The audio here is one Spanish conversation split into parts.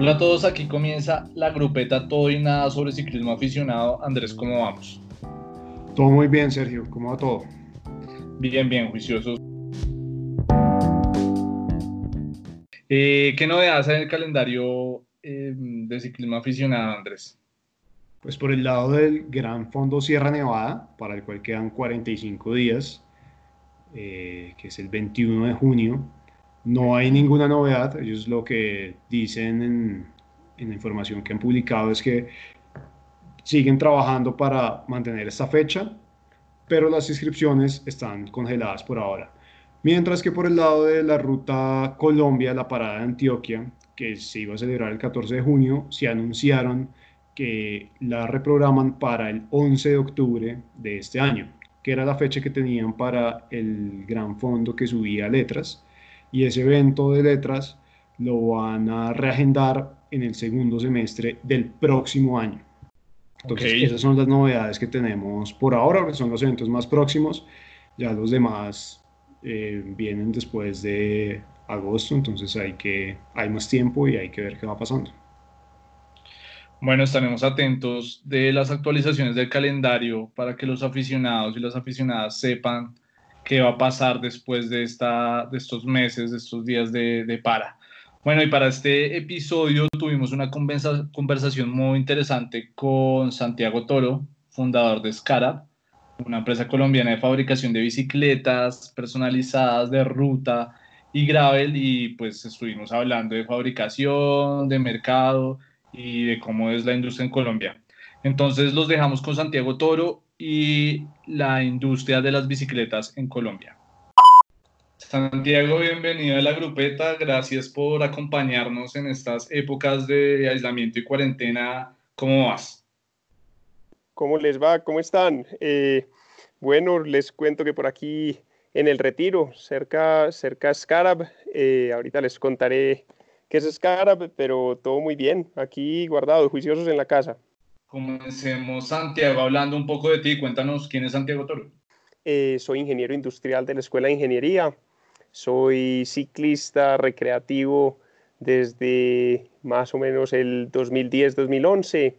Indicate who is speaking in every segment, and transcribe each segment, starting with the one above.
Speaker 1: Hola a todos, aquí comienza la grupeta Todo y Nada sobre ciclismo aficionado. Andrés, ¿cómo vamos?
Speaker 2: Todo muy bien, Sergio. ¿Cómo va todo?
Speaker 1: Bien, bien, juiciosos. Eh, ¿Qué novedades hay en el calendario eh, de ciclismo aficionado, Andrés?
Speaker 2: Pues por el lado del Gran Fondo Sierra Nevada, para el cual quedan 45 días, eh, que es el 21 de junio, no hay ninguna novedad. Ellos lo que dicen en, la información que han publicado es que siguen trabajando para mantener esta fecha, pero las inscripciones están congeladas por ahora. Mientras que por el lado de la ruta Colombia, la parada de Antioquia, que se iba a celebrar el 14 de junio, se anunciaron que la reprograman para el 11 de octubre de este año, que era la fecha que tenían para el gran fondo que subía letras y ese evento de letras lo van a reagendar en el segundo semestre del próximo año. Entonces, esas son las novedades que tenemos por ahora, que son los eventos más próximos. Ya los demás eh, vienen después de agosto, entonces hay, que, hay más tiempo y hay que ver qué va pasando.
Speaker 1: Bueno, estaremos atentos de las actualizaciones del calendario para que los aficionados y las aficionadas sepan qué va a pasar después de, esta, de estos meses, de estos días de, de para. Bueno, y para este episodio tuvimos una conversa, conversación muy interesante con Santiago Toro, fundador de Scarab, una empresa colombiana de fabricación de bicicletas personalizadas de ruta y gravel y pues estuvimos hablando de fabricación, de mercado y de cómo es la industria en Colombia. Entonces los dejamos con Santiago Toro y la industria de las bicicletas en Colombia. Santiago, bienvenido a la grupeta. Gracias por acompañarnos en estas épocas de aislamiento y cuarentena. ¿Cómo vas?
Speaker 3: ¿Cómo les va? ¿Cómo están? Eh, bueno, les cuento que por aquí en el retiro, cerca, cerca Scarab, eh, ahorita les contaré qué es Scarab, pero todo muy bien, aquí guardado, juiciosos en la casa.
Speaker 1: Comencemos, Santiago, hablando un poco de ti. Cuéntanos quién es Santiago Toro.
Speaker 3: Eh, soy ingeniero industrial de la Escuela de Ingeniería. Soy ciclista recreativo desde más o menos el 2010-2011.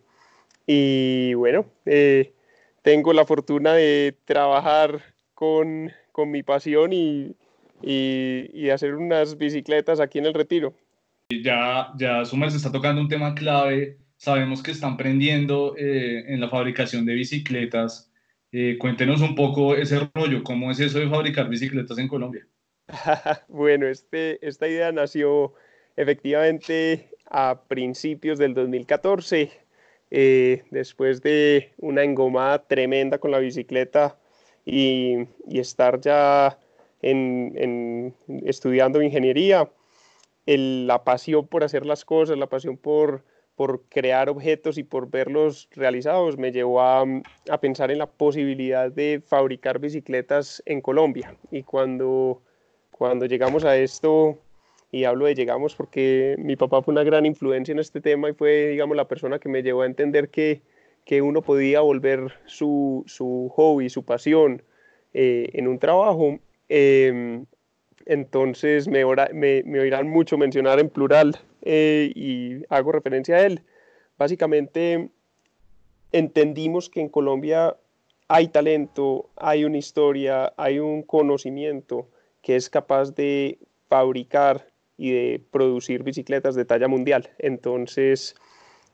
Speaker 3: Y bueno, eh, tengo la fortuna de trabajar con, con mi pasión y, y, y, hacer unas bicicletas aquí en el retiro.
Speaker 1: Ya, ya Sumer se está tocando un tema clave sabemos que están prendiendo eh, en la fabricación de bicicletas. Eh, cuéntenos un poco ese rollo, ¿cómo es eso de fabricar bicicletas en Colombia?
Speaker 3: bueno, este, esta idea nació efectivamente a principios del 2014, eh, después de una engomada tremenda con la bicicleta y, y estar ya en, en, estudiando ingeniería, el, la pasión por hacer las cosas, la pasión por por crear objetos y por verlos realizados me llevó a, a, pensar en la posibilidad de fabricar bicicletas en Colombia. Y cuando, cuando llegamos a esto, y hablo de llegamos porque mi papá fue una gran influencia en este tema y fue, digamos, la persona que me llevó a entender que, que uno podía volver su, su hobby, su pasión eh, en un trabajo. Eh, entonces me, oirán mucho mencionar en plural eh, y hago referencia a él. Básicamente entendimos que en Colombia hay talento, hay una historia, hay un conocimiento que es capaz de fabricar y de producir bicicletas de talla mundial. Entonces,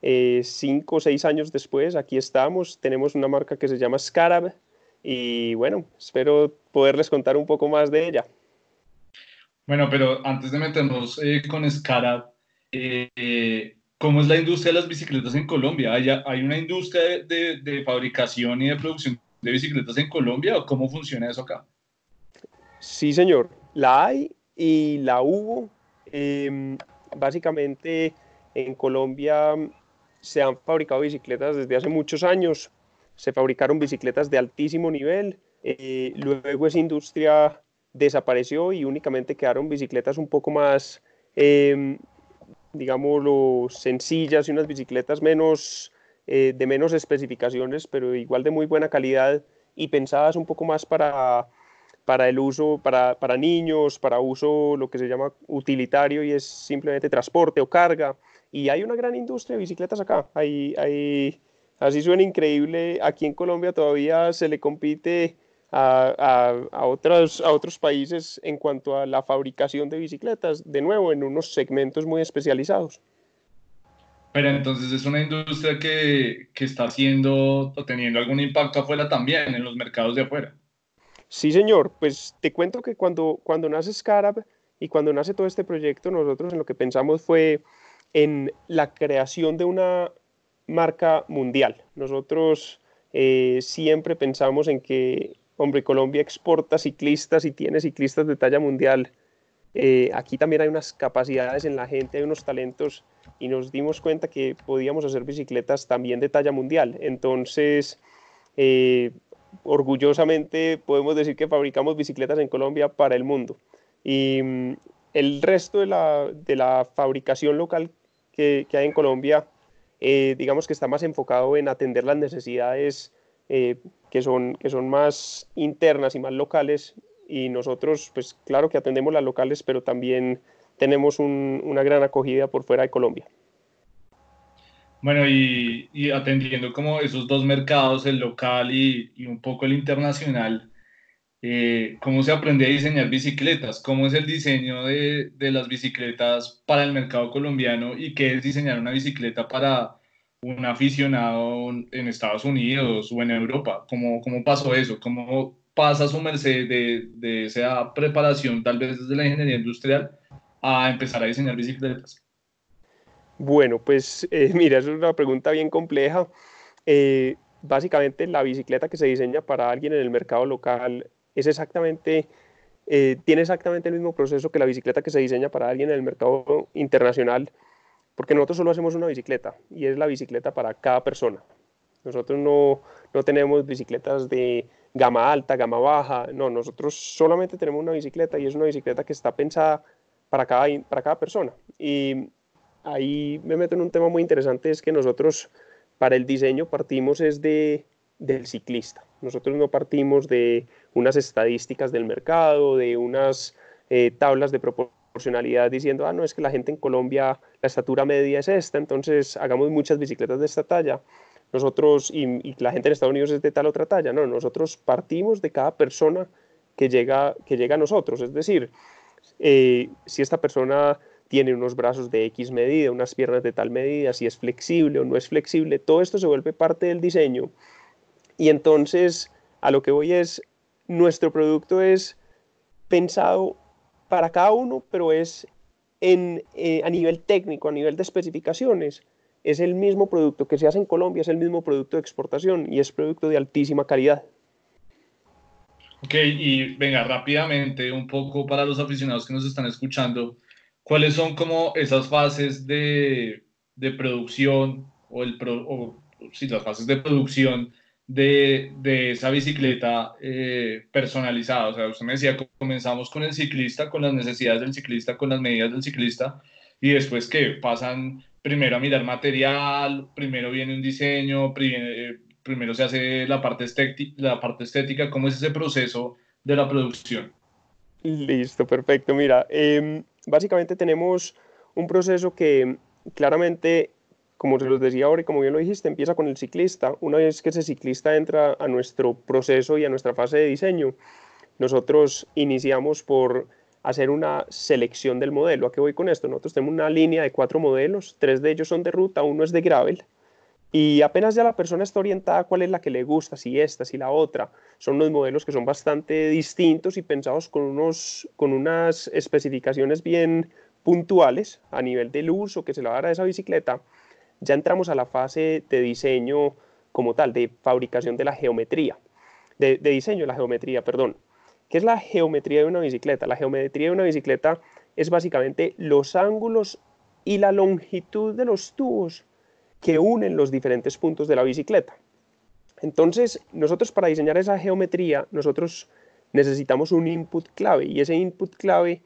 Speaker 3: eh, cinco o seis años después, aquí estamos, tenemos una marca que se llama Scarab y bueno, espero poderles contar un poco más de ella.
Speaker 1: Bueno, pero antes de meternos eh, con Scarab, eh, ¿cómo es la industria de las bicicletas en Colombia? ¿Hay, una industria de, fabricación y de producción de bicicletas en Colombia o cómo funciona eso acá?
Speaker 3: Sí, señor, la hay y la hubo. Eh, básicamente en Colombia se han fabricado bicicletas desde hace muchos años, se fabricaron bicicletas de altísimo nivel, eh, luego esa industria desapareció y únicamente quedaron bicicletas un poco más eh, digámoslo, sencillas y unas bicicletas menos, eh, de menos especificaciones, pero igual de muy buena calidad y pensadas un poco más para, para el uso, para, para niños, para uso lo que se llama utilitario y es simplemente transporte o carga. y hay una gran industria de bicicletas acá. Hay, hay, así suena increíble, aquí en Colombia todavía se le compite a, a, otros, a otros países en cuanto a la fabricación de bicicletas, de nuevo, en unos segmentos muy especializados.
Speaker 1: Pero entonces es una industria que, que está haciendo o teniendo algún impacto afuera también, en los mercados de afuera.
Speaker 3: Sí, señor. Pues te cuento que cuando, cuando nace Scarab y cuando nace todo este proyecto, nosotros en lo que pensamos fue en la creación de una marca mundial. Nosotros eh, siempre pensamos en que, hombre, Colombia exporta ciclistas y tiene ciclistas de talla mundial. Eh, aquí también hay unas capacidades en la gente, hay unos talentos y nos dimos cuenta que podíamos hacer bicicletas también de talla mundial. Entonces, eh, orgullosamente podemos decir que fabricamos bicicletas en Colombia para el mundo. Y mm, el resto de la, de la fabricación local que, hay en Colombia, eh, digamos que está más enfocado en atender las necesidades eh, que, son, que son más internas y más locales. Y nosotros, pues claro que atendemos las locales, pero también tenemos una gran acogida por fuera de Colombia.
Speaker 1: Bueno, y, y, atendiendo como esos dos mercados, el local y, y un poco el internacional, eh, cómo se aprende a diseñar bicicletas, cómo es el diseño de, de, las bicicletas para el mercado colombiano y qué es diseñar una bicicleta para un aficionado en Estados Unidos o en Europa. ¿Cómo, cómo pasó eso? ¿Cómo pasa su merced de, de esa preparación, tal vez desde la ingeniería industrial, a empezar a diseñar bicicletas?
Speaker 3: Bueno, pues eh, mira, es una pregunta bien compleja. Eh, básicamente la bicicleta que se diseña para alguien en el mercado local es exactamente, eh, tiene exactamente el mismo proceso que la bicicleta que se diseña para alguien en el mercado internacional, porque nosotros solo hacemos una bicicleta y es la bicicleta para cada persona. Nosotros no, no tenemos bicicletas de gama alta, gama baja, no, nosotros solamente tenemos una bicicleta y es una bicicleta que está pensada para cada, para cada persona. Y ahí me meto en un tema muy interesante, es que nosotros para el diseño partimos es de, del ciclista. Nosotros no partimos de unas estadísticas del mercado, de unas eh, tablas de proporcionalidad diciendo, ah, no, es que la gente en Colombia, la estatura media es esta, entonces hagamos muchas bicicletas de esta talla. Nosotros, y, la gente en Estados Unidos es de tal otra talla, no, nosotros partimos de cada persona que llega, que llega a nosotros. Es decir, eh, si esta persona tiene unos brazos de X medida, unas piernas de tal medida, si es flexible o no es flexible, todo esto se vuelve parte del diseño. Y entonces, a lo que voy es, nuestro producto es pensado para cada uno, pero es eh, a nivel técnico, a nivel de especificaciones. Es el mismo producto que se hace en Colombia, es el mismo producto de exportación y es producto de altísima calidad.
Speaker 1: Ok, y venga, rápidamente, un poco para los aficionados que nos están escuchando, ¿cuáles son como esas fases de, de producción o, el o sí, las fases de producción de, de esa bicicleta eh, personalizada? O sea, usted me decía, comenzamos con el ciclista, con las necesidades del ciclista, con las medidas del ciclista, y después que pasan primero a mirar material, primero viene un diseño, primero, primero se hace la parte, la parte estética, ¿cómo es ese proceso de la producción?
Speaker 3: Listo, perfecto. Mira, eh, básicamente tenemos un proceso que claramente, como se los decía ahora y como bien lo dijiste, empieza con el ciclista. Una vez que ese ciclista entra a nuestro proceso y a nuestra fase de diseño, nosotros iniciamos por hacer una selección del modelo. ¿A qué voy con esto? Nosotros tenemos una línea de cuatro modelos, tres de ellos son de ruta, uno es de gravel, y apenas ya la persona está orientada a cuál es la que le gusta, si esta, si la otra. Son unos modelos que son bastante distintos y pensados con, unos, con unas especificaciones bien puntuales a nivel del uso que se le va a dar a esa bicicleta. Ya entramos a la fase de diseño como tal, de fabricación de la geometría, de, diseño de la geometría, perdón. ¿Qué es la geometría de una bicicleta? La geometría de una bicicleta es básicamente los ángulos y la longitud de los tubos que unen los diferentes puntos de la bicicleta. Entonces, nosotros para diseñar esa geometría, nosotros necesitamos un input clave y ese input clave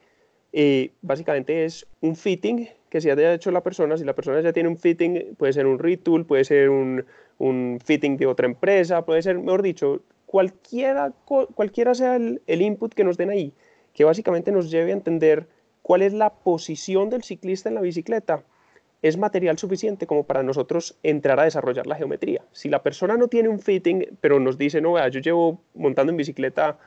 Speaker 3: eh, básicamente es un fitting que se haya hecho la persona. Si la persona ya tiene un fitting, puede ser un retool, puede ser un, un fitting de otra empresa, puede ser, mejor dicho, cualquiera, cualquiera sea el, el input que nos den ahí, que básicamente nos lleve a entender cuál es la posición del ciclista en la bicicleta es material suficiente como para nosotros entrar a desarrollar la geometría. Si la persona no tiene un fitting, pero nos dice, no, vea, yo llevo montando en bicicleta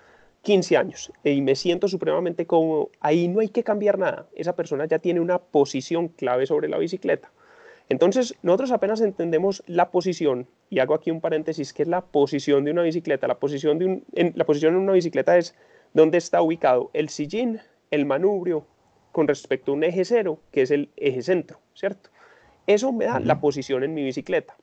Speaker 3: 15 años y me siento supremamente cómodo, ahí no hay que cambiar nada. Esa persona ya tiene una posición clave sobre la bicicleta. Entonces, nosotros apenas entendemos la posición, y hago aquí un paréntesis, que es la posición de una bicicleta. La posición de, un, en, la posición de una bicicleta es donde está ubicado el sillín, el manubrio, con respecto a un eje cero, que es el eje centro, ¿cierto? Eso me da la posición en mi bicicleta.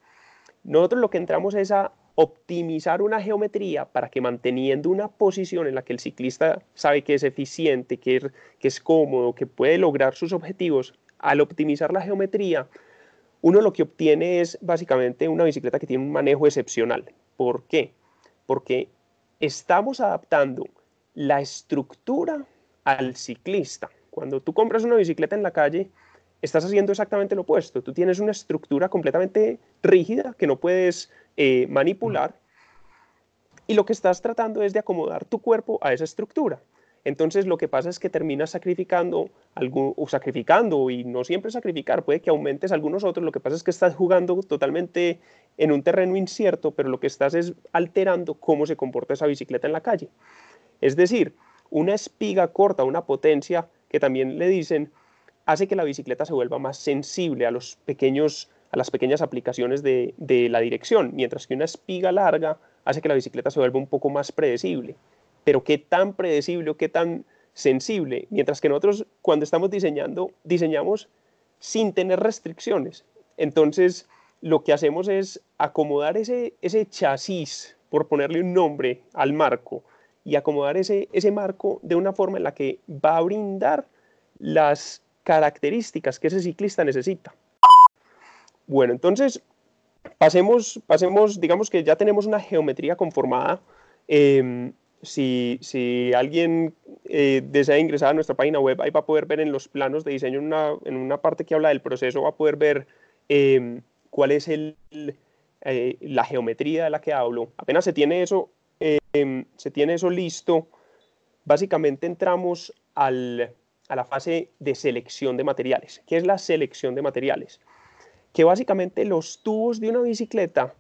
Speaker 3: Nosotros lo que entramos es a optimizar una geometría para que manteniendo una posición en la que el ciclista sabe que es eficiente, que es, que cómodo, que puede lograr sus objetivos, al optimizar la geometría, uno lo que obtiene es básicamente una bicicleta que tiene un manejo excepcional. ¿Por qué? Porque estamos adaptando la estructura al ciclista. Cuando tú compras una bicicleta en la calle, estás haciendo exactamente lo opuesto. Tú tienes una estructura completamente rígida que no puedes eh, manipular y lo que estás tratando es de acomodar tu cuerpo a esa estructura. Entonces lo que pasa es que terminas sacrificando, o sacrificando, y no siempre sacrificar, puede que aumentes algunos otros, lo que pasa es que estás jugando totalmente en un terreno incierto, pero lo que estás es alterando cómo se comporta esa bicicleta en la calle. Es decir, una espiga corta, una potencia que también le dicen, hace que la bicicleta se vuelva más sensible a, los pequeños, a las pequeñas aplicaciones de, la dirección, mientras que una espiga larga hace que la bicicleta se vuelva un poco más predecible. Pero qué tan predecible o qué tan sensible, mientras que nosotros cuando estamos diseñando, diseñamos sin tener restricciones. Entonces, lo que hacemos es acomodar ese, chasis, por ponerle un nombre al marco, y acomodar ese marco de una forma en la que va a brindar las características que ese ciclista necesita. Bueno, entonces pasemos, pasemos digamos que ya tenemos una geometría conformada. Em, si, alguien eh, desea ingresar a nuestra página web, ahí va a poder ver en los planos de diseño, en una, en una parte que habla del proceso, va a poder ver em, cuál es el, eh, la geometría de la que hablo. Apenas se tiene eso, em, se tiene eso listo, básicamente entramos al, a la fase de selección de materiales. ¿Qué es la selección de materiales? Que básicamente los tubos de una bicicleta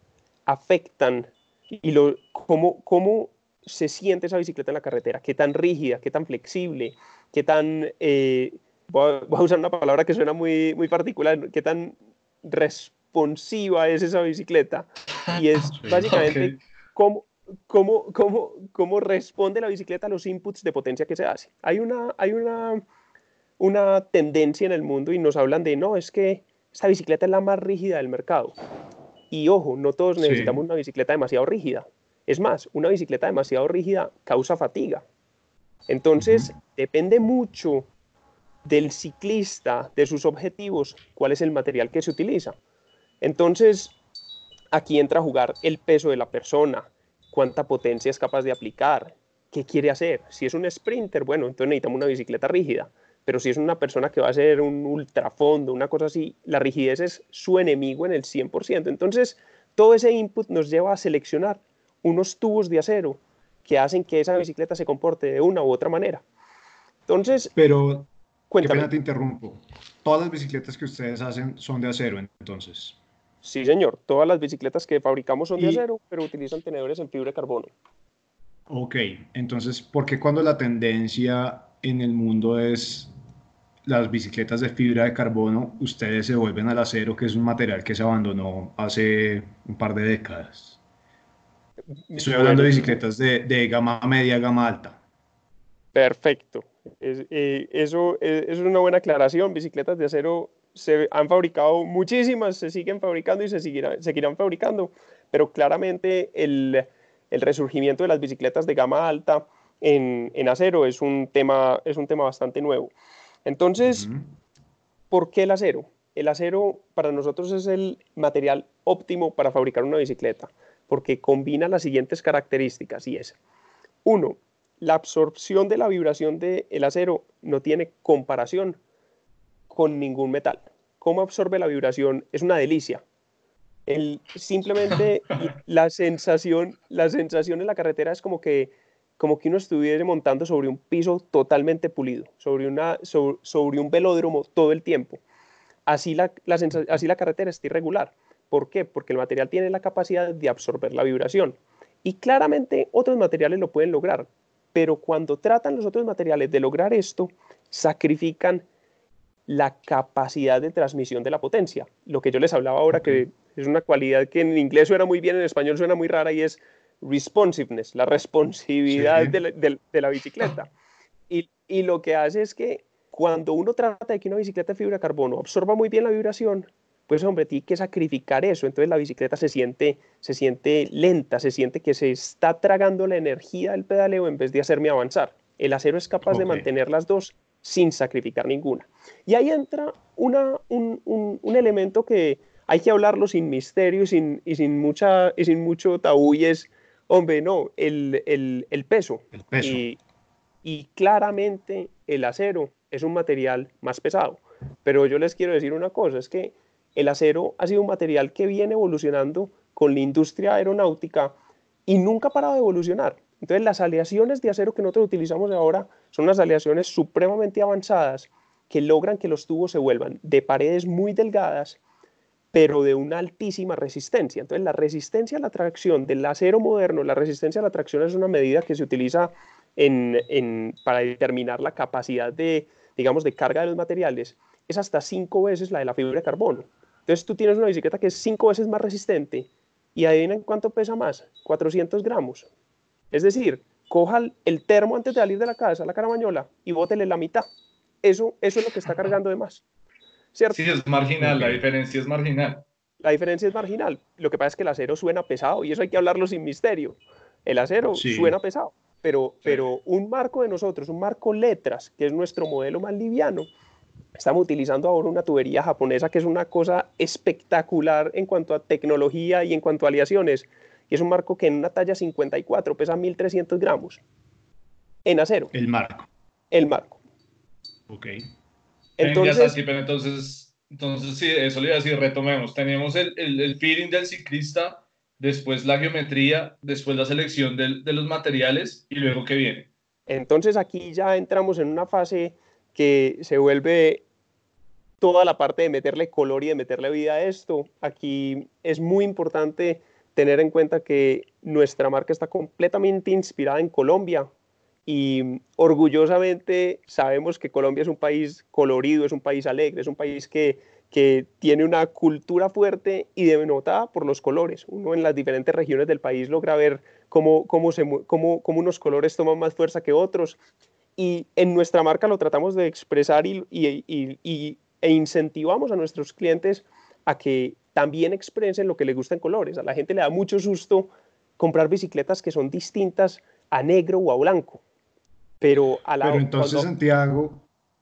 Speaker 3: afectan y lo, cómo, cómo se siente esa bicicleta en la carretera, qué tan rígida, qué tan flexible, qué tan, eh, voy, a, usar una palabra que suena muy, muy particular, qué tan responsiva es esa bicicleta. Y es básicamente cómo, cómo, cómo, cómo responde la bicicleta a los inputs de potencia que se hace. Hay una, hay una una tendencia en el mundo y nos hablan de, no, es que esta bicicleta es la más rígida del mercado. Y ojo, no todos necesitamos una bicicleta demasiado rígida. Es más, una bicicleta demasiado rígida causa fatiga. Entonces, depende mucho del ciclista, de sus objetivos, cuál es el material que se utiliza. Entonces, aquí entra a jugar el peso de la persona, cuánta potencia es capaz de aplicar, qué quiere hacer. Si es un sprinter, bueno, entonces necesitamos una bicicleta rígida pero si es una persona que va a ser un ultrafondo, una cosa así, la rigidez es su enemigo en el 100%. Entonces, todo ese input nos lleva a seleccionar unos tubos de acero que hacen que esa bicicleta se comporte de una u otra manera. Entonces,
Speaker 2: pero cuéntame. Qué pena te interrumpo. Todas las bicicletas que ustedes hacen son de acero, entonces.
Speaker 3: Sí, señor. Todas las bicicletas que fabricamos son de acero, pero utilizan tenedores en fibra de carbono.
Speaker 2: Ok, entonces, ¿por qué cuando la tendencia en el mundo es las bicicletas de fibra de carbono, ustedes se vuelven al acero, que es un material que se abandonó hace un par de décadas. Estoy hablando de bicicletas de, gama media, gama alta.
Speaker 3: Perfecto. Eh, eso, eh, eso, es una buena aclaración. Bicicletas de acero se han fabricado muchísimas, se siguen fabricando y se seguirán, seguirán fabricando, pero claramente el, el resurgimiento de las bicicletas de gama alta en, en acero es un, tema, es un tema bastante nuevo. Entonces, ¿por qué el acero? El acero para nosotros es el material óptimo para fabricar una bicicleta, porque combina las siguientes características y es, uno, la absorción de la vibración del acero no tiene comparación con ningún metal. ¿Cómo absorbe la vibración? Es una delicia. El, simplemente la sensación, la sensación en la carretera es como que como que uno estuviera montando sobre un piso totalmente pulido, sobre, una, sobre, un velódromo todo el tiempo. así la, así la carretera está irregular. ¿Por qué? Porque el material tiene la capacidad de absorber la vibración. Y claramente otros materiales lo pueden lograr, pero cuando tratan los otros materiales de lograr esto, sacrifican la capacidad de transmisión de la potencia. Lo que yo les hablaba ahora, que es una cualidad que en inglés suena muy bien, en español suena muy rara, y es responsiveness, la responsividad de, la, bicicleta. Y, y, lo que hace es que cuando uno trata de que una bicicleta de fibra de carbono absorba muy bien la vibración, pues hombre, tiene que sacrificar eso. Entonces la bicicleta se siente, se siente lenta, se siente que se está tragando la energía del pedaleo en vez de hacerme avanzar. El acero es capaz de mantener las dos sin sacrificar ninguna. Y ahí entra una, un, un, elemento que hay que hablarlo sin misterio sin, y, sin mucha, y sin mucho tabú y es, hombre, no, el, el, el peso.
Speaker 2: El peso.
Speaker 3: Y, y claramente el acero es un material más pesado. Pero yo les quiero decir una cosa, es que el acero ha sido un material que viene evolucionando con la industria aeronáutica y nunca ha parado de evolucionar. Entonces las aleaciones de acero que nosotros utilizamos ahora son unas aleaciones supremamente avanzadas que logran que los tubos se vuelvan de paredes muy delgadas, pero de una altísima resistencia. Entonces la resistencia a la tracción del acero moderno, la resistencia a la tracción es una medida que se utiliza para determinar la capacidad de, digamos, de carga de los materiales, es hasta cinco veces la de la fibra de carbono. Entonces tú tienes una bicicleta que es cinco veces más resistente y adivinen cuánto pesa más, 400 gramos. Es decir, coja el termo antes de salir de la casa, la caramañola, y bótele la mitad. Eso, eso es lo que está cargando de más.
Speaker 1: ¿Cierto? Sí, es marginal, la diferencia es marginal.
Speaker 3: La diferencia es marginal. Lo que pasa es que el acero suena pesado y eso hay que hablarlo sin misterio. El acero suena pesado, pero, pero un marco de nosotros, un marco letras, que es nuestro modelo más liviano, Estamos utilizando ahora una tubería japonesa que es una cosa espectacular en cuanto a tecnología y en cuanto a aleaciones. Y es un marco que en una talla 54 pesa 1300 gramos en acero.
Speaker 2: El marco.
Speaker 3: El marco.
Speaker 2: Ok.
Speaker 1: Entonces, entonces, entonces sí, eso le iba a decir, retomemos. Tenemos el, el, feeling del ciclista, después la geometría, después la selección de, de los materiales y luego qué viene.
Speaker 3: Entonces aquí ya entramos en una fase que se vuelve toda la parte de meterle color y de meterle vida a esto. Aquí es muy importante tener en cuenta que nuestra marca está completamente inspirada en Colombia y orgullosamente sabemos que Colombia es un país colorido, es un país alegre, es un país que, que tiene una cultura fuerte y denotada por los colores. Uno en las diferentes regiones del país logra ver cómo, cómo, se, cómo, cómo unos colores toman más fuerza que otros y en nuestra marca lo tratamos de expresar y, y, e incentivamos a nuestros clientes a que también expresen lo que les gusta en colores. A la gente le da mucho susto comprar bicicletas que son distintas a negro o a blanco. Pero, a la,
Speaker 2: Pero entonces, Santiago,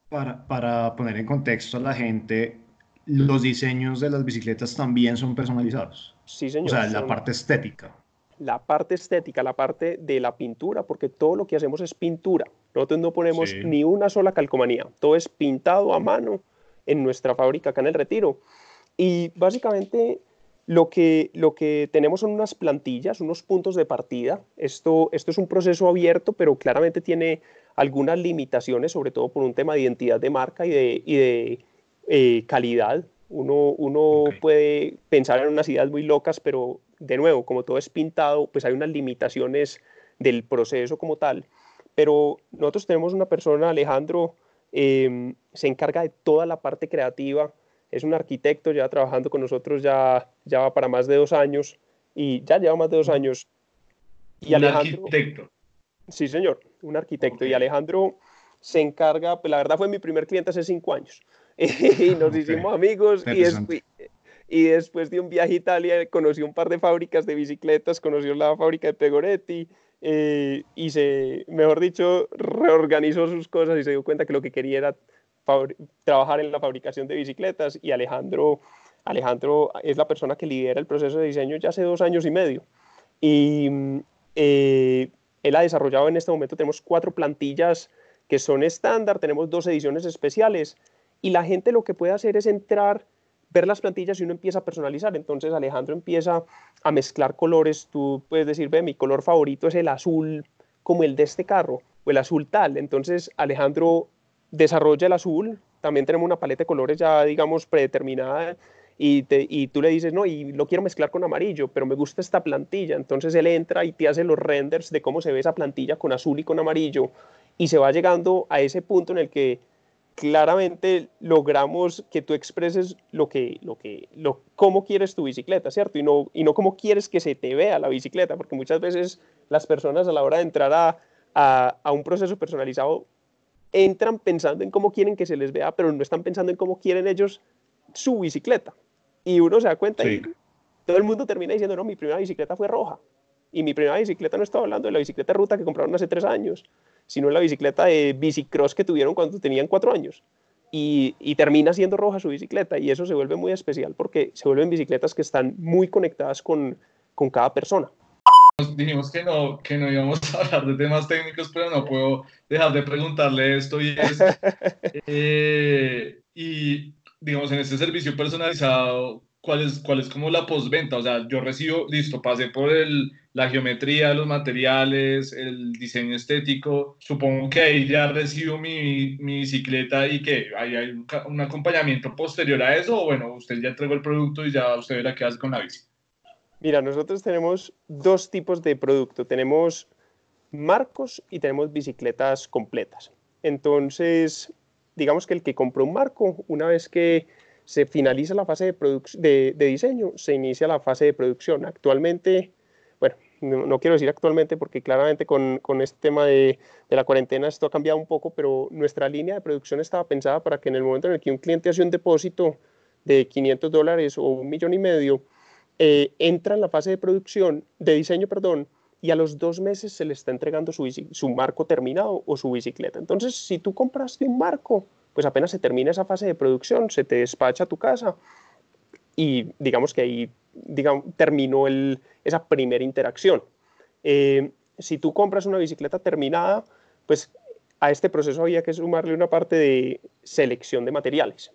Speaker 2: para, para poner en contexto a la gente, los diseños de las bicicletas también son personalizados.
Speaker 3: Sí, señor.
Speaker 2: O sea, la parte estética
Speaker 3: la parte estética, la parte de la pintura, porque todo lo que hacemos es pintura. Nosotros no ponemos ni una sola calcomanía, todo es pintado a mano en nuestra fábrica acá en el Retiro. Y básicamente lo que, lo que tenemos son unas plantillas, unos puntos de partida. Esto, esto es un proceso abierto, pero claramente tiene algunas limitaciones, sobre todo por un tema de identidad de marca y de, y de eh, calidad. Uno, uno puede pensar en unas ideas muy locas, pero de nuevo, como todo es pintado, pues hay unas limitaciones del proceso como tal. Pero nosotros tenemos una persona, Alejandro, em, se encarga de toda la parte creativa, es un arquitecto, ya trabajando con nosotros ya, ya va para más de dos años y ya lleva más de dos años.
Speaker 1: Y un arquitecto.
Speaker 3: Sí, señor, un arquitecto. Y Alejandro se encarga, pues la verdad fue mi primer cliente hace cinco años. y nos hicimos amigos y, después, y después de un viaje a Italia conoció un par de fábricas de bicicletas, conoció la fábrica de Pegoretti eh, y se, mejor dicho, reorganizó sus cosas y se dio cuenta que lo que quería era trabajar en la fabricación de bicicletas y Alejandro, Alejandro es la persona que lidera el proceso de diseño ya hace dos años y medio. Y eh, él ha desarrollado en este momento, tenemos cuatro plantillas que son estándar, tenemos dos ediciones especiales y la gente lo que puede hacer es entrar ver las plantillas y uno empieza a personalizar. Entonces Alejandro empieza a mezclar colores. Tú puedes decir, ve, mi color favorito es el azul como el de este carro o el azul tal. Entonces Alejandro desarrolla el azul también tenemos una paleta de colores ya, digamos, predeterminada y, te, y, tú le dices, no, y lo quiero mezclar con amarillo, pero me gusta esta plantilla. Entonces él entra y te hace los renders de cómo se ve esa plantilla con azul y con amarillo y se va llegando a ese punto en el que claramente logramos que tú expreses lo que, lo que, lo, cómo quieres tu bicicleta, ¿cierto? Y no, y no cómo quieres que se te vea la bicicleta, porque muchas veces las personas a la hora de entrar a, a, a un proceso personalizado entran pensando en cómo quieren que se les vea, pero no están pensando en cómo quieren ellos su bicicleta. Y uno se da cuenta y todo el mundo termina diciendo, no, mi primera bicicleta fue roja. Y mi primera bicicleta no estaba hablando de la bicicleta ruta que compraron hace tres años, sino la bicicleta de bicicross que tuvieron cuando tenían cuatro años. Y, y, termina siendo roja su bicicleta y eso se vuelve muy especial porque se vuelven bicicletas que están muy conectadas con, con cada persona.
Speaker 1: Dijimos que no, que no íbamos a hablar de temas técnicos, pero no puedo dejar de preguntarle esto y es, eh, y digamos, en este servicio personalizado, ¿cuál es, cuál es como la postventa? O sea, yo recibo, listo, pasé por el, la geometría los materiales, el diseño estético, supongo que ahí ya recibo mi, mi bicicleta y que hay, hay un, un, acompañamiento posterior a eso, o bueno, usted ya entregó el producto y ya usted verá qué hace con la bici.
Speaker 3: Mira, nosotros tenemos dos tipos de producto. Tenemos marcos y tenemos bicicletas completas. Entonces, digamos que el que compró un marco, una vez que se finaliza la fase de, de, de diseño, se inicia la fase de producción. Actualmente, bueno, no, no quiero decir actualmente porque claramente con, con este tema de, de, la cuarentena esto ha cambiado un poco, pero nuestra línea de producción estaba pensada para que en el momento en el que un cliente hace un depósito de 500 dólares o un millón y medio, eh, entra en la fase de producción, de diseño, perdón, y a los dos meses se le está entregando su, su, marco terminado o su bicicleta. Entonces, si tú compraste un marco, pues apenas se termina esa fase de producción, se te despacha a tu casa y digamos que ahí digamos, terminó el, esa primera interacción. Eh, si tú compras una bicicleta terminada, pues a este proceso había que sumarle una parte de selección de materiales.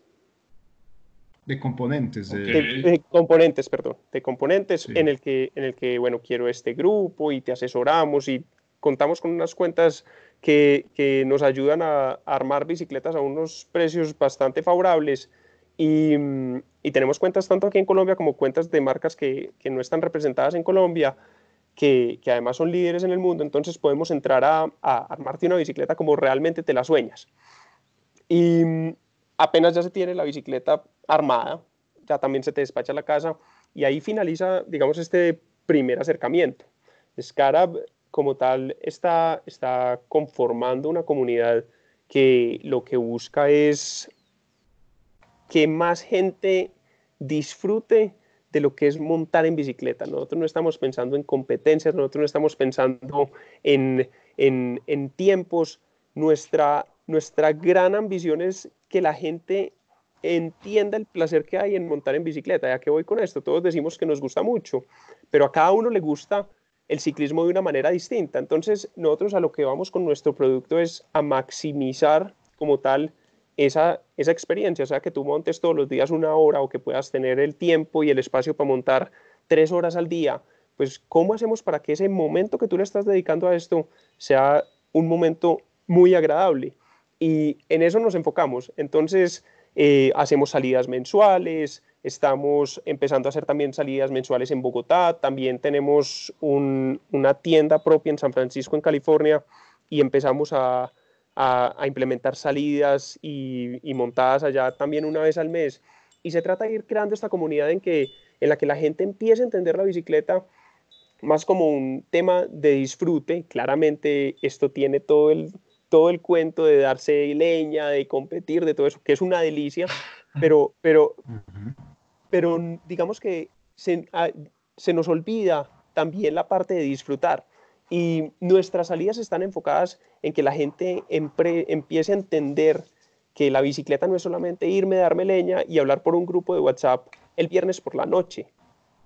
Speaker 2: De componentes.
Speaker 3: De... De, de componentes, perdón. De componentes sí. en, el que, en el que, bueno, quiero este grupo y te asesoramos y contamos con unas cuentas que, que nos ayudan a, a, armar bicicletas a unos precios bastante favorables. Y, y, tenemos cuentas tanto aquí en Colombia como cuentas de marcas que, que no están representadas en Colombia, que, que, además son líderes en el mundo. Entonces podemos entrar a, a armarte una bicicleta como realmente te la sueñas. Y, apenas ya se tiene la bicicleta armada, ya también se te despacha la casa y ahí finaliza, digamos, este primer acercamiento. Scarab como tal está, está conformando una comunidad que lo que busca es que más gente disfrute de lo que es montar en bicicleta. Nosotros no estamos pensando en competencias, nosotros no estamos pensando en, en, en tiempos. Nuestra, nuestra gran ambición es que la gente entienda el placer que hay en montar en bicicleta. ¿Ya que voy con esto? Todos decimos que nos gusta mucho, pero a cada uno le gusta el ciclismo de una manera distinta. Entonces, nosotros a lo que vamos con nuestro producto es a maximizar como tal esa, esa experiencia, o sea, que tú montes todos los días una hora o que puedas tener el tiempo y el espacio para montar tres horas al día. Pues, ¿cómo hacemos para que ese momento que tú le estás dedicando a esto sea un momento muy agradable? Y en eso nos enfocamos. Entonces, eh, hacemos salidas mensuales, estamos empezando a hacer también salidas mensuales en Bogotá, también tenemos un, una tienda propia en San Francisco, en California, y empezamos a implementar salidas y, y, montadas allá también una vez al mes. Y se trata de ir creando esta comunidad en, que, en la que la gente empiece a entender la bicicleta más como un tema de disfrute. Claramente esto tiene todo el, todo el cuento de darse leña, de competir, de todo eso, que es una delicia, pero, pero, pero digamos que se, se nos olvida también la parte de disfrutar. Y nuestras salidas están enfocadas en que la gente empiece a entender que la bicicleta no es solamente irme, darme leña y hablar por un grupo de WhatsApp el viernes por la noche,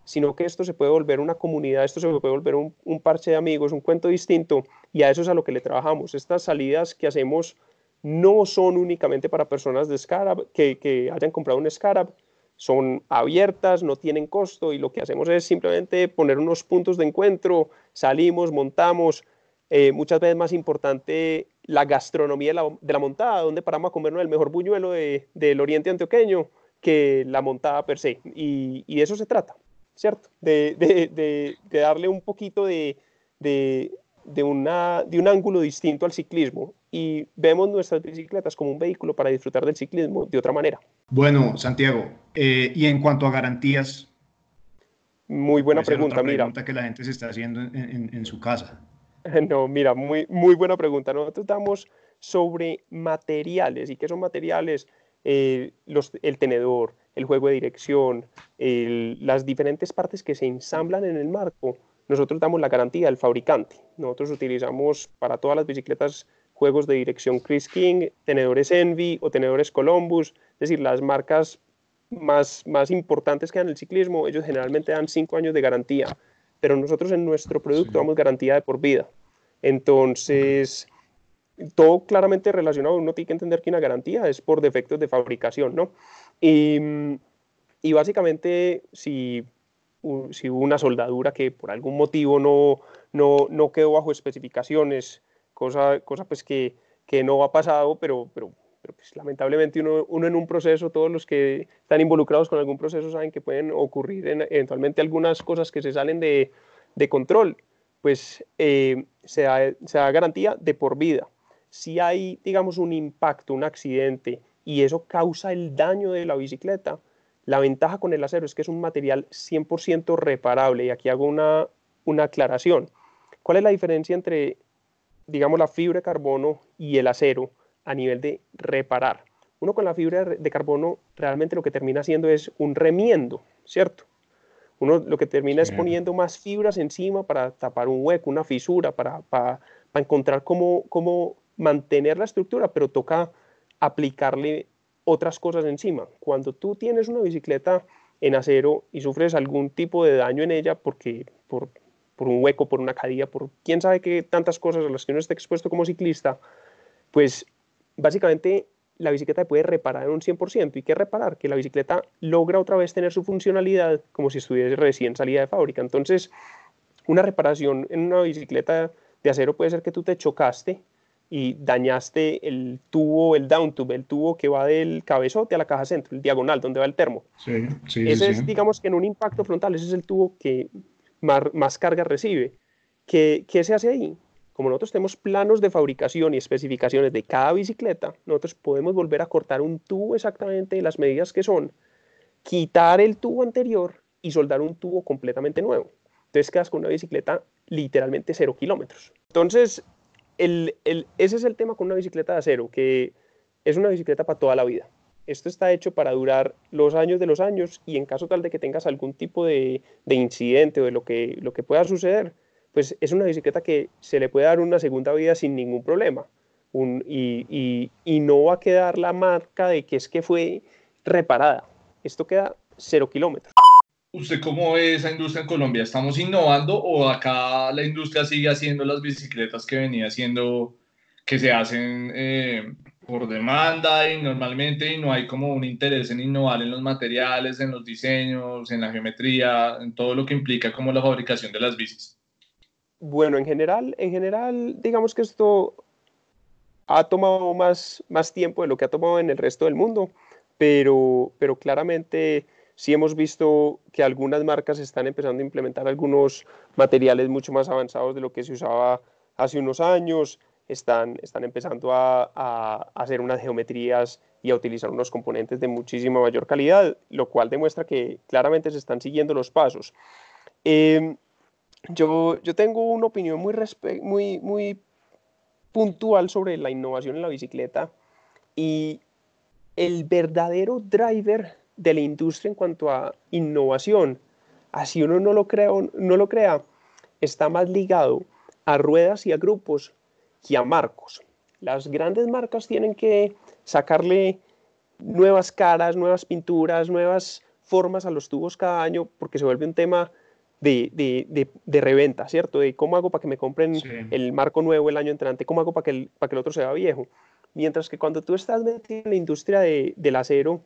Speaker 3: sino que esto se puede volver una comunidad, esto se puede volver un, parche de amigos, un cuento distinto, y a eso es a lo que le trabajamos. Estas salidas que hacemos no son únicamente para personas de Scarab, que, hayan comprado un Scarab, son abiertas, no tienen costo, y lo que hacemos es simplemente poner unos puntos de encuentro, salimos, montamos, eh, muchas veces más importante la gastronomía de la, montada, donde paramos a comernos el mejor buñuelo del oriente antioqueño que la montada per se. Y, de eso se trata, ¿cierto? De, darle un poquito de, una, de un ángulo distinto al ciclismo y vemos nuestras bicicletas como un vehículo para disfrutar del ciclismo de otra manera.
Speaker 2: Bueno, Santiago, eh, y en cuanto a garantías.
Speaker 3: Muy buena pregunta,
Speaker 2: mira.
Speaker 3: pregunta
Speaker 2: que la gente se está haciendo en, su casa.
Speaker 3: No, mira, muy, muy buena pregunta. Nosotros damos sobre materiales. ¿Y qué son materiales? Eh, los, el tenedor, el juego de dirección, las diferentes partes que se ensamblan en el marco. Nosotros damos la garantía del fabricante. Nosotros utilizamos para todas las bicicletas juegos de dirección Chris King, tenedores Envy o tenedores Columbus, es decir, las marcas más, más importantes que dan el ciclismo, ellos generalmente dan cinco años de garantía, pero nosotros en nuestro producto damos garantía de por vida. Entonces, todo claramente relacionado, uno tiene que entender que una garantía es por defectos de fabricación, ¿no? Y, básicamente, si, si hubo una soldadura que por algún motivo no, no, no quedó bajo especificaciones, cosa, cosa pues que, que no ha pasado, pero, pero, pero pues lamentablemente uno, uno, en un proceso, todos los que están involucrados con algún proceso saben que pueden ocurrir eventualmente algunas cosas que se salen de, de control, pues eh, se, da, se da garantía de por vida. Si hay, digamos, un impacto, un accidente, y eso causa el daño de la bicicleta, la ventaja con el acero es que es un material 100% reparable. Y aquí hago una, una aclaración. ¿Cuál es la diferencia entre digamos, la fibra de carbono y el acero a nivel de reparar. Uno con la fibra de carbono realmente lo que termina haciendo es un remiendo, ¿cierto? Uno lo que termina es poniendo más fibras encima para tapar un hueco, una fisura, para, para, encontrar cómo, cómo mantener la estructura, pero toca aplicarle otras cosas encima. Cuando tú tienes una bicicleta en acero y sufres algún tipo de daño en ella porque por por un hueco, por una caída, por quién sabe qué tantas cosas a las que uno está expuesto como ciclista, pues básicamente la bicicleta puede reparar en un 100%. ¿Y qué reparar? Que la bicicleta logra otra vez tener su funcionalidad como si estuviese recién salida de fábrica. Entonces, una reparación en una bicicleta de acero puede ser que tú te chocaste y dañaste el tubo, el down tube, el tubo que va del cabezote a la caja centro, el diagonal, donde va el termo.
Speaker 2: Sí, sí,
Speaker 3: ese es, digamos que en un impacto frontal, ese es el tubo que más, carga recibe. ¿Qué, ¿Qué, se hace ahí? Como nosotros tenemos planos de fabricación y especificaciones de cada bicicleta, nosotros podemos volver a cortar un tubo exactamente de las medidas que son, quitar el tubo anterior y soldar un tubo completamente nuevo. Entonces quedas con una bicicleta literalmente cero kilómetros. Entonces, el, ese es el tema con una bicicleta de acero, que es una bicicleta para toda la vida esto está hecho para durar los años de los años y en caso tal de que tengas algún tipo de, incidente o de lo que, lo que pueda suceder, pues es una bicicleta que se le puede dar una segunda vida sin ningún problema. y, no va a quedar la marca de que es que fue reparada. Esto queda cero kilómetros.
Speaker 1: ¿Usted cómo ve esa industria en Colombia? ¿Estamos innovando o acá la industria sigue haciendo las bicicletas que venía haciendo, que se hacen eh, por demanda y normalmente y no hay como un interés en innovar en los materiales, en los diseños, en la geometría, en todo lo que implica como la fabricación de las bicis.
Speaker 3: Bueno, en general, en general, digamos que esto ha tomado más, más tiempo de lo que ha tomado en el resto del mundo, pero, pero claramente sí hemos visto que algunas marcas están empezando a implementar algunos materiales mucho más avanzados de lo que se usaba hace unos años están, están empezando a, a, hacer unas geometrías y a utilizar unos componentes de muchísima mayor calidad, lo cual demuestra que claramente se están siguiendo los pasos. Em, yo, yo tengo una opinión muy, muy, muy puntual sobre la innovación en la bicicleta y el verdadero driver de la industria en cuanto a innovación, así uno no lo crea, no lo crea está más ligado a ruedas y a grupos a marcos. Las grandes marcas tienen que sacarle nuevas caras, nuevas pinturas, nuevas formas a los tubos cada año porque se vuelve un tema de, de, de, reventa, ¿cierto? De cómo hago para que me compren el marco nuevo el año entrante, cómo hago para que el, para que el otro sea viejo. Mientras que cuando tú estás metido en la industria del acero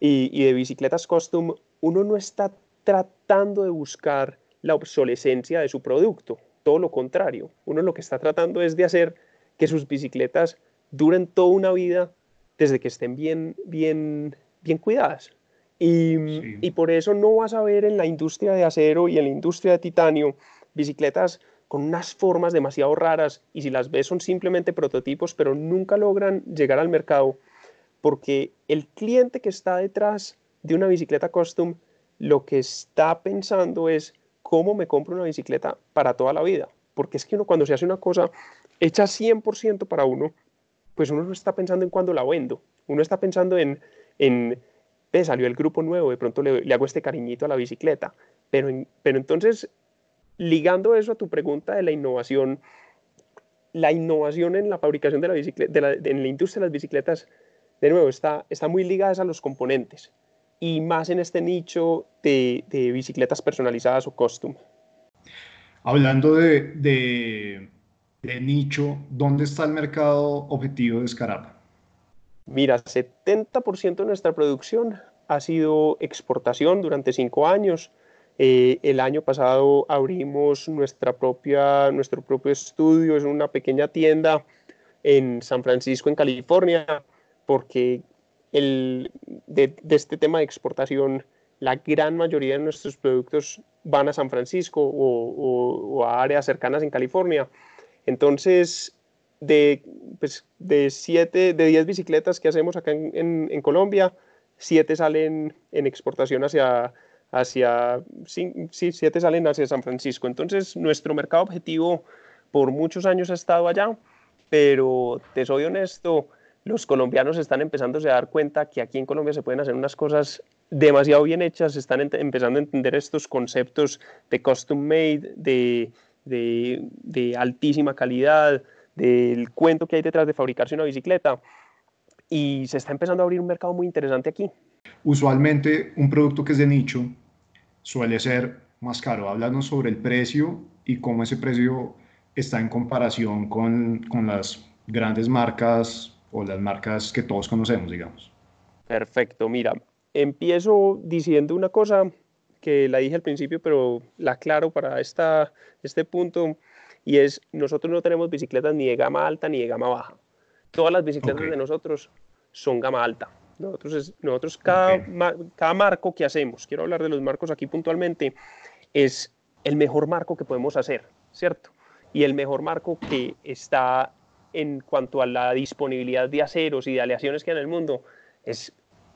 Speaker 3: y, y de bicicletas custom, uno no está tratando de buscar la obsolescencia de su producto todo lo contrario. Uno lo que está tratando es de hacer que sus bicicletas duren toda una vida desde que estén bien, bien, bien cuidadas. Y, y, por eso no vas a ver en la industria de acero y en la industria de titanio bicicletas con unas formas demasiado raras y si las ves son simplemente prototipos, pero nunca logran llegar al mercado porque el cliente que está detrás de una bicicleta custom lo que está pensando es cómo me compro una bicicleta para toda la vida. Porque es que uno cuando se hace una cosa hecha 100% para uno, pues uno no está pensando en cuándo la vendo. Uno está pensando en, en salió el grupo nuevo, de pronto le, hago este cariñito a la bicicleta. Pero, pero entonces, ligando eso a tu pregunta de la innovación, la innovación en la fabricación de la bicicleta, en la industria de las bicicletas, de nuevo, está, está muy ligada a los componentes y más en este nicho de, de bicicletas personalizadas o custom.
Speaker 2: Hablando de, de, de, nicho, ¿dónde está el mercado objetivo de Scarapa?
Speaker 3: Mira, 70% de nuestra producción ha sido exportación durante cinco años. Eh, el año pasado abrimos nuestra propia, nuestro propio estudio, es una pequeña tienda en San Francisco, en California, porque el, de, este tema de exportación, la gran mayoría de nuestros productos van a San Francisco o, a áreas cercanas en California. Entonces, de, pues, de, siete, de 10 bicicletas que hacemos acá en, Colombia, 7 salen en exportación hacia, hacia siete salen hacia San Francisco. Entonces, nuestro mercado objetivo por muchos años ha estado allá, pero te soy honesto, los colombianos están empezando a dar cuenta que aquí en Colombia se pueden hacer unas cosas demasiado bien hechas, están empezando a entender estos conceptos de custom made, de, altísima calidad, del cuento que hay detrás de fabricarse una bicicleta y se está empezando a abrir un mercado muy interesante aquí.
Speaker 2: Usualmente un producto que es de nicho suele ser más caro. Háblanos sobre el precio y cómo ese precio está en comparación con, con las grandes marcas o las marcas que todos conocemos, digamos.
Speaker 3: Perfecto, mira, empiezo diciendo una cosa que la dije al principio, pero la aclaro para esta, este punto, y es, nosotros no tenemos bicicletas ni de gama alta ni de gama baja. Todas las bicicletas de nosotros son gama alta. Nosotros, nosotros cada, cada marco que hacemos, quiero hablar de los marcos aquí puntualmente, es el mejor marco que podemos hacer, ¿cierto? Y el mejor marco que está en cuanto a la disponibilidad de aceros y de aleaciones que hay en el mundo, es,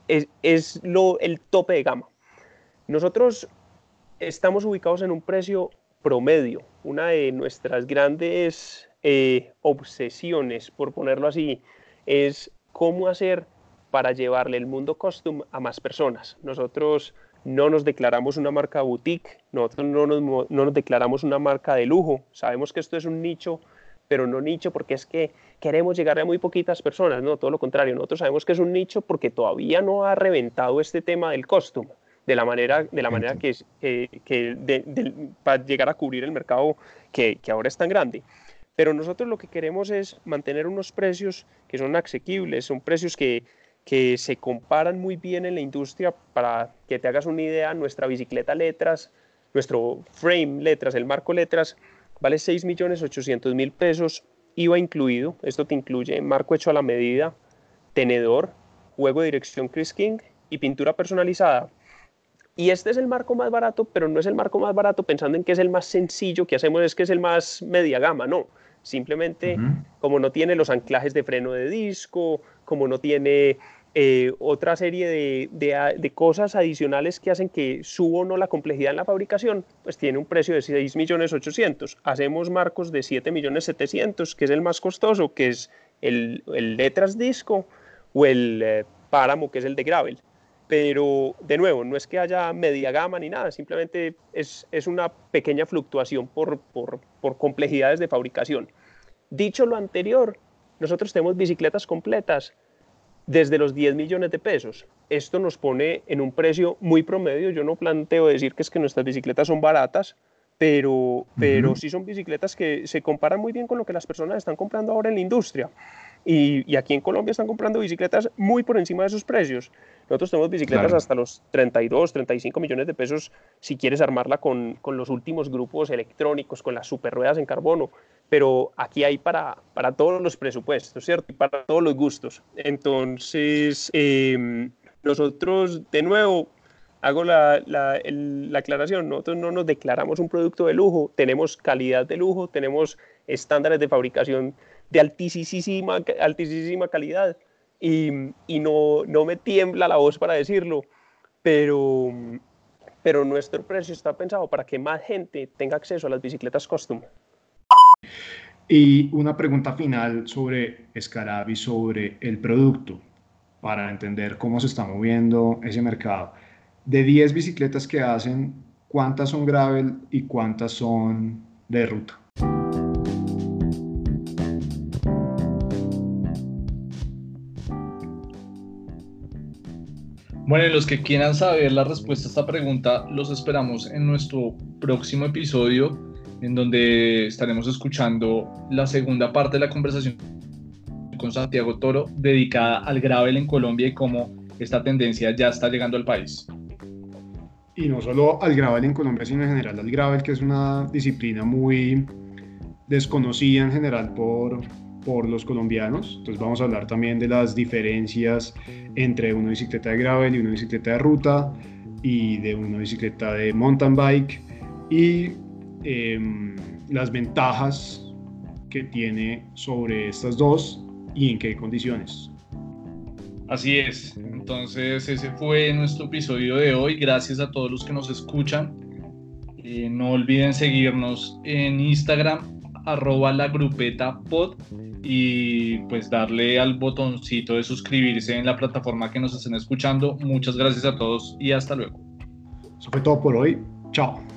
Speaker 3: es, es lo, el tope de gama. Nosotros estamos ubicados en un precio promedio. Una de nuestras grandes eh, obsesiones, por ponerlo así, es cómo hacer para llevarle el mundo custom a más personas. Nosotros no nos declaramos una marca boutique, nosotros no nos, no nos declaramos una marca de lujo. Sabemos que esto es un nicho pero no nicho porque es que queremos llegar a muy poquitas personas, no, todo lo contrario, nosotros sabemos que es un nicho porque todavía no ha reventado este tema del costume de la manera, de la manera que, que para llegar a cubrir el mercado que, que ahora es tan grande. Pero nosotros lo que queremos es mantener unos precios que son asequibles, son precios que, que se comparan muy bien en la industria. Para que te hagas una idea, nuestra bicicleta letras, nuestro frame letras, el marco letras, vale 6.800.000 pesos, IVA incluido. Esto te incluye marco hecho a la medida, tenedor, juego de dirección Chris King y pintura personalizada. Y este es el marco más barato, pero no es el marco más barato pensando en que es el más sencillo que hacemos, es que es el más media gama, no. Simplemente como no tiene los anclajes de freno de disco, como no tiene eh, otra serie de, cosas adicionales que hacen que suba o no la complejidad en la fabricación, pues tiene un precio de 6.800.000. Hacemos marcos de 7.700.000, que es el más costoso, que es el, el letras disco o el eh, páramo, que es el de gravel. Pero, de nuevo, no es que haya media gama ni nada, simplemente es, una pequeña fluctuación por, por complejidades de fabricación. Dicho lo anterior, nosotros tenemos bicicletas completas desde los 10 millones de pesos. Esto nos pone en un precio muy promedio. Yo no planteo decir que es que nuestras bicicletas son baratas, pero, pero sí son bicicletas que se comparan muy bien con lo que las personas están comprando ahora en la industria. Y, aquí en Colombia están comprando bicicletas muy por encima de esos precios. Nosotros tenemos bicicletas hasta los 32, 35 millones de pesos si quieres armarla con, con, los últimos grupos electrónicos, con las super ruedas en carbono. Pero aquí hay para, para todos los presupuestos, ¿cierto? Y para todos los gustos. Entonces, em, nosotros, de nuevo, hago la, la, la, aclaración, nosotros no nos declaramos un producto de lujo, tenemos calidad de lujo, tenemos estándares de fabricación de altísima, altísima calidad y, no, no, me tiembla la voz para decirlo, pero, pero nuestro precio está pensado para que más gente tenga acceso a las bicicletas custom.
Speaker 2: Y una pregunta final sobre Scarab y sobre el producto, para entender cómo se está moviendo ese mercado de 10 bicicletas que hacen, ¿cuántas son gravel y cuántas son de ruta?
Speaker 1: Bueno, los que quieran saber la respuesta a esta pregunta, los esperamos en nuestro próximo episodio, en donde estaremos escuchando la segunda parte de la conversación con Santiago Toro, dedicada al gravel en Colombia y cómo esta tendencia ya está llegando al país.
Speaker 2: Y no solo al gravel en Colombia, sino en general al gravel, que es una disciplina muy desconocida en general por, por los colombianos. Entonces vamos a hablar también de las diferencias entre una bicicleta de gravel y una bicicleta de ruta y de una bicicleta de mountain bike y em, las ventajas que tiene sobre estas dos y en qué condiciones.
Speaker 1: Así es. Entonces ese fue nuestro episodio de hoy. Gracias a todos los que nos escuchan. Eh, no olviden seguirnos en Instagram arroba la grupeta pod y pues darle al botoncito de suscribirse en la plataforma que nos estén escuchando. Muchas gracias a todos y hasta luego.
Speaker 2: Eso fue todo por hoy. Chao.